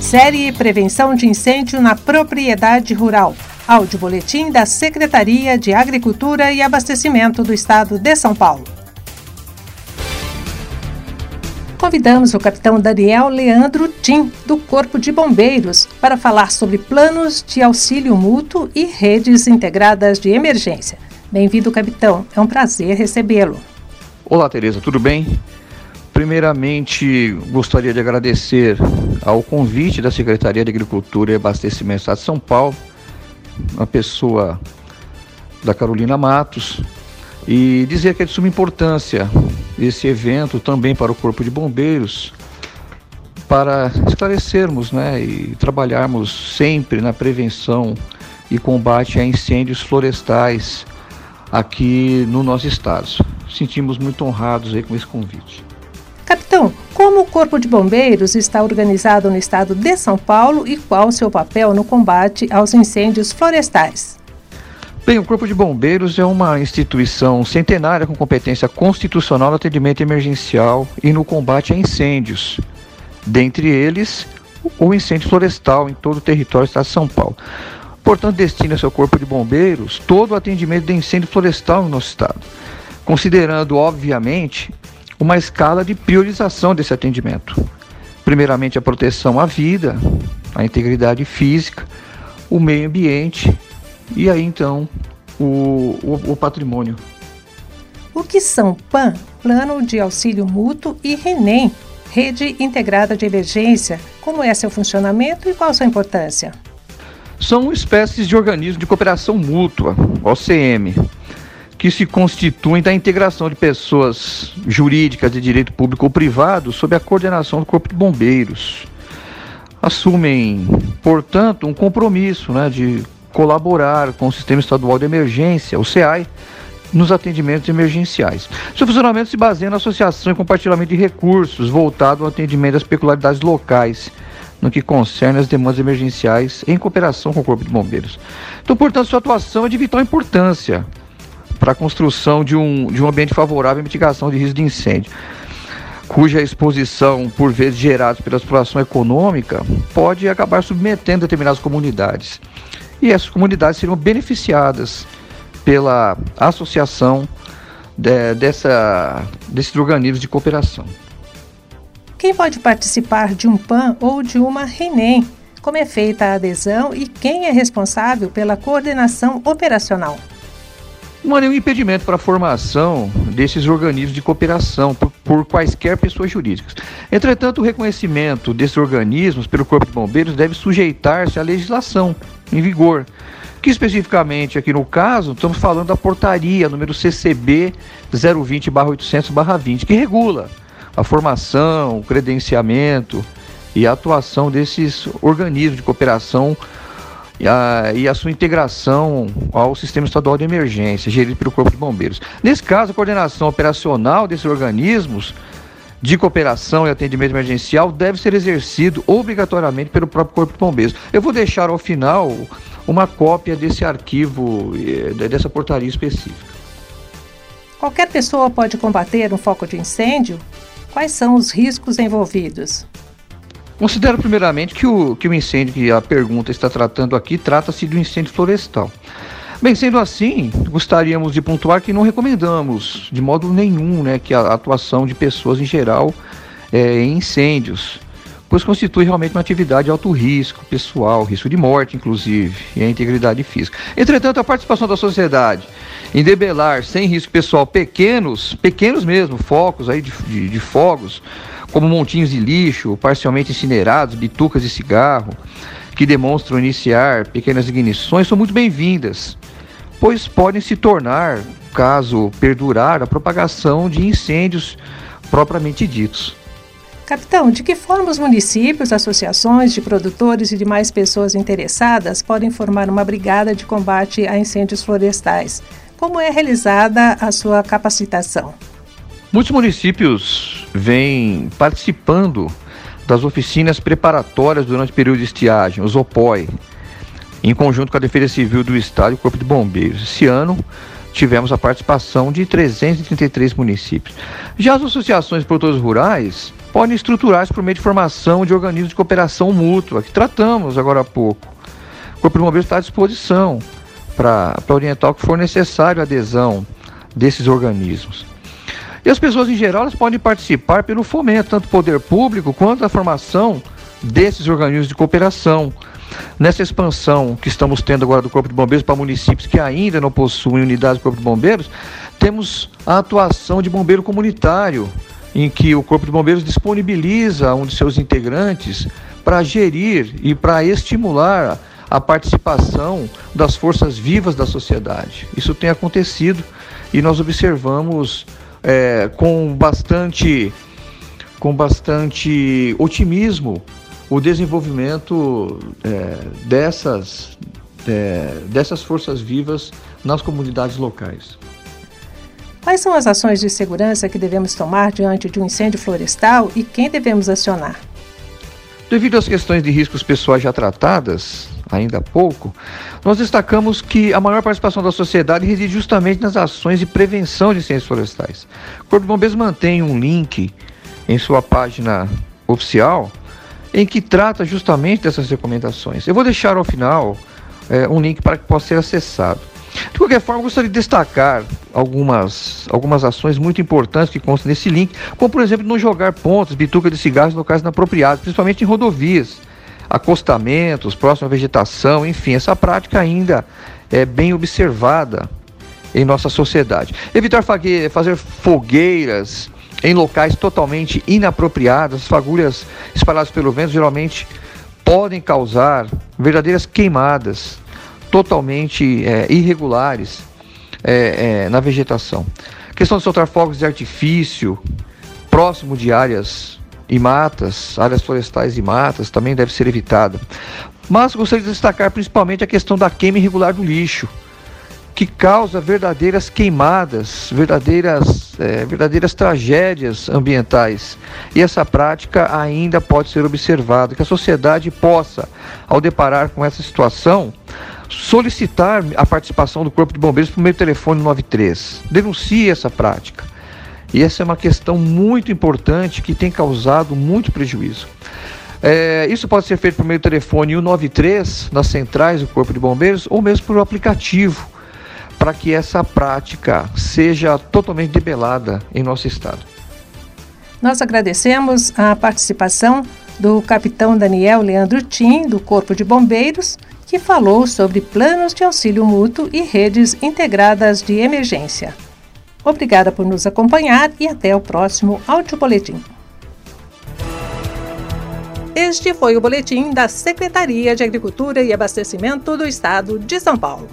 Série Prevenção de Incêndio na Propriedade Rural. Áudio Boletim da Secretaria de Agricultura e Abastecimento do Estado de São Paulo. Convidamos o capitão Daniel Leandro Tim, do Corpo de Bombeiros, para falar sobre planos de auxílio mútuo e redes integradas de emergência. Bem-vindo, capitão. É um prazer recebê-lo. Olá, Tereza, tudo bem? Primeiramente, gostaria de agradecer ao convite da Secretaria de Agricultura e Abastecimento do Estado de São Paulo, a pessoa da Carolina Matos, e dizer que é de suma importância esse evento também para o Corpo de Bombeiros, para esclarecermos né, e trabalharmos sempre na prevenção e combate a incêndios florestais aqui no nosso estado. Sentimos muito honrados aí com esse convite. Capitão, como o Corpo de Bombeiros está organizado no estado de São Paulo e qual o seu papel no combate aos incêndios florestais? Bem, o Corpo de Bombeiros é uma instituição centenária com competência constitucional no atendimento emergencial e no combate a incêndios, dentre eles o incêndio florestal em todo o território do estado de São Paulo. Portanto, destina seu Corpo de Bombeiros todo o atendimento de incêndio florestal no nosso estado, considerando, obviamente, uma escala de priorização desse atendimento. Primeiramente, a proteção à vida, à integridade física, o meio ambiente e aí então o, o, o patrimônio. O que são PAN, Plano de Auxílio Mútuo, e RENEM, Rede Integrada de Emergência? Como é seu funcionamento e qual sua importância? São espécies de organismos de cooperação mútua, OCM, que se constituem da integração de pessoas jurídicas de direito público ou privado sob a coordenação do Corpo de Bombeiros. Assumem, portanto, um compromisso né, de colaborar com o Sistema Estadual de Emergência, o SEAI, nos atendimentos emergenciais. Seu funcionamento se baseia na associação e compartilhamento de recursos voltado ao atendimento das peculiaridades locais, no que concerne as demandas emergenciais em cooperação com o Corpo de Bombeiros. Então, portanto, sua atuação é de vital importância para a construção de um, de um ambiente favorável à mitigação de risco de incêndio, cuja exposição, por vezes gerada pela exploração econômica, pode acabar submetendo determinadas comunidades. E essas comunidades seriam beneficiadas pela associação de, dessa, desses organismos de cooperação. Quem pode participar de um PAN ou de uma RENEM? Como é feita a adesão e quem é responsável pela coordenação operacional? Não há nenhum impedimento para a formação desses organismos de cooperação por, por, quaisquer pessoas jurídicas. Entretanto, o reconhecimento desses organismos pelo Corpo de Bombeiros deve sujeitar-se à legislação em vigor, que especificamente aqui no caso, estamos falando da portaria número CCB 020/800/20, que regula a formação, o credenciamento e a atuação desses organismos de cooperação e a, e a, sua integração ao sistema estadual de emergência, gerido pelo Corpo de Bombeiros. Nesse caso, a coordenação operacional desses organismos de cooperação e atendimento emergencial deve ser exercido obrigatoriamente pelo próprio Corpo de Bombeiros. Eu vou deixar ao final uma cópia desse arquivo, eh, dessa portaria específica. Qualquer pessoa pode combater um foco de incêndio? Quais são os riscos envolvidos? Considero primeiramente que o, que o incêndio que a pergunta está tratando aqui trata-se de um incêndio florestal. Bem, sendo assim, gostaríamos de pontuar que não recomendamos de modo nenhum né, que a atuação de pessoas em geral é, em incêndios, pois constitui realmente uma atividade de alto risco pessoal, risco de morte, inclusive, e a integridade física. Entretanto, a participação da sociedade em debelar sem risco pessoal pequenos, pequenos mesmo, focos aí de, de, de fogos, como montinhos de lixo, parcialmente incinerados, bitucas de cigarro, que demonstram iniciar pequenas ignições, são muito bem-vindas, pois podem se tornar, caso perdurar, a propagação de incêndios propriamente ditos. Capitão, de que forma os municípios, associações de produtores e demais pessoas interessadas podem formar uma brigada de combate a incêndios florestais? Como é realizada a sua capacitação? Muitos municípios vêm participando das oficinas preparatórias durante o período de estiagem, os OPOI, em conjunto com a Defesa Civil do Estado e o Corpo de Bombeiros. Esse ano tivemos a participação de 333 municípios. Já as associações de produtores rurais podem estruturar-se por meio de formação de organismos de cooperação mútua, que tratamos agora há pouco. O Corpo de Bombeiros está à disposição para orientar o que for necessário a adesão desses organismos. E as pessoas em geral elas podem participar pelo fomento, tanto do poder público quanto da formação desses organismos de cooperação. Nessa expansão que estamos tendo agora do Corpo de Bombeiros para municípios que ainda não possuem unidades do Corpo de Bombeiros, temos a atuação de bombeiro comunitário, em que o Corpo de Bombeiros disponibiliza um de seus integrantes para gerir e para estimular a participação das forças vivas da sociedade. Isso tem acontecido e nós observamos é, com bastante com bastante otimismo o desenvolvimento é, dessas é, dessas forças vivas nas comunidades locais. Quais são as ações de segurança que devemos tomar diante de um incêndio florestal e quem devemos acionar? Devido às questões de riscos pessoais já tratadas, ainda há pouco, nós destacamos que a maior participação da sociedade reside justamente nas ações de prevenção de incêndios florestais. O Corpo de Bombeiros mantém um link em sua página oficial em que trata justamente dessas recomendações. Eu vou deixar ao final é, um link para que possa ser acessado. De qualquer forma, gostaria de destacar algumas, algumas ações muito importantes que constam nesse link, como por exemplo não jogar pontos, bituca de cigarros em locais inapropriados, principalmente em rodovias, acostamentos, próxima à vegetação, enfim, essa prática ainda é bem observada em nossa sociedade. Evitar fazer fogueiras em locais totalmente inapropriados, as fagulhas espalhadas pelo vento geralmente podem causar verdadeiras queimadas totalmente é, irregulares é, é, na vegetação. A questão de soltar fogos de artifício próximo de áreas e matas, áreas florestais e matas, também deve ser evitada. Mas gostaria de destacar principalmente a questão da queima irregular do lixo, que causa verdadeiras queimadas, verdadeiras, é, verdadeiras tragédias ambientais. E essa prática ainda pode ser observada, que a sociedade possa, ao deparar com essa situação, solicitar a participação do Corpo de Bombeiros por meio do telefone 93. Denuncie essa prática. E essa é uma questão muito importante que tem causado muito prejuízo. É, isso pode ser feito por meio do telefone 193 nas centrais do Corpo de Bombeiros ou mesmo por um aplicativo para que essa prática seja totalmente debelada em nosso estado. Nós agradecemos a participação do capitão Daniel Leandro Tim, do Corpo de Bombeiros, que falou sobre planos de auxílio mútuo e redes integradas de emergência. Obrigada por nos acompanhar e até o próximo Áudio Boletim. Este foi o boletim da Secretaria de Agricultura e Abastecimento do Estado de São Paulo.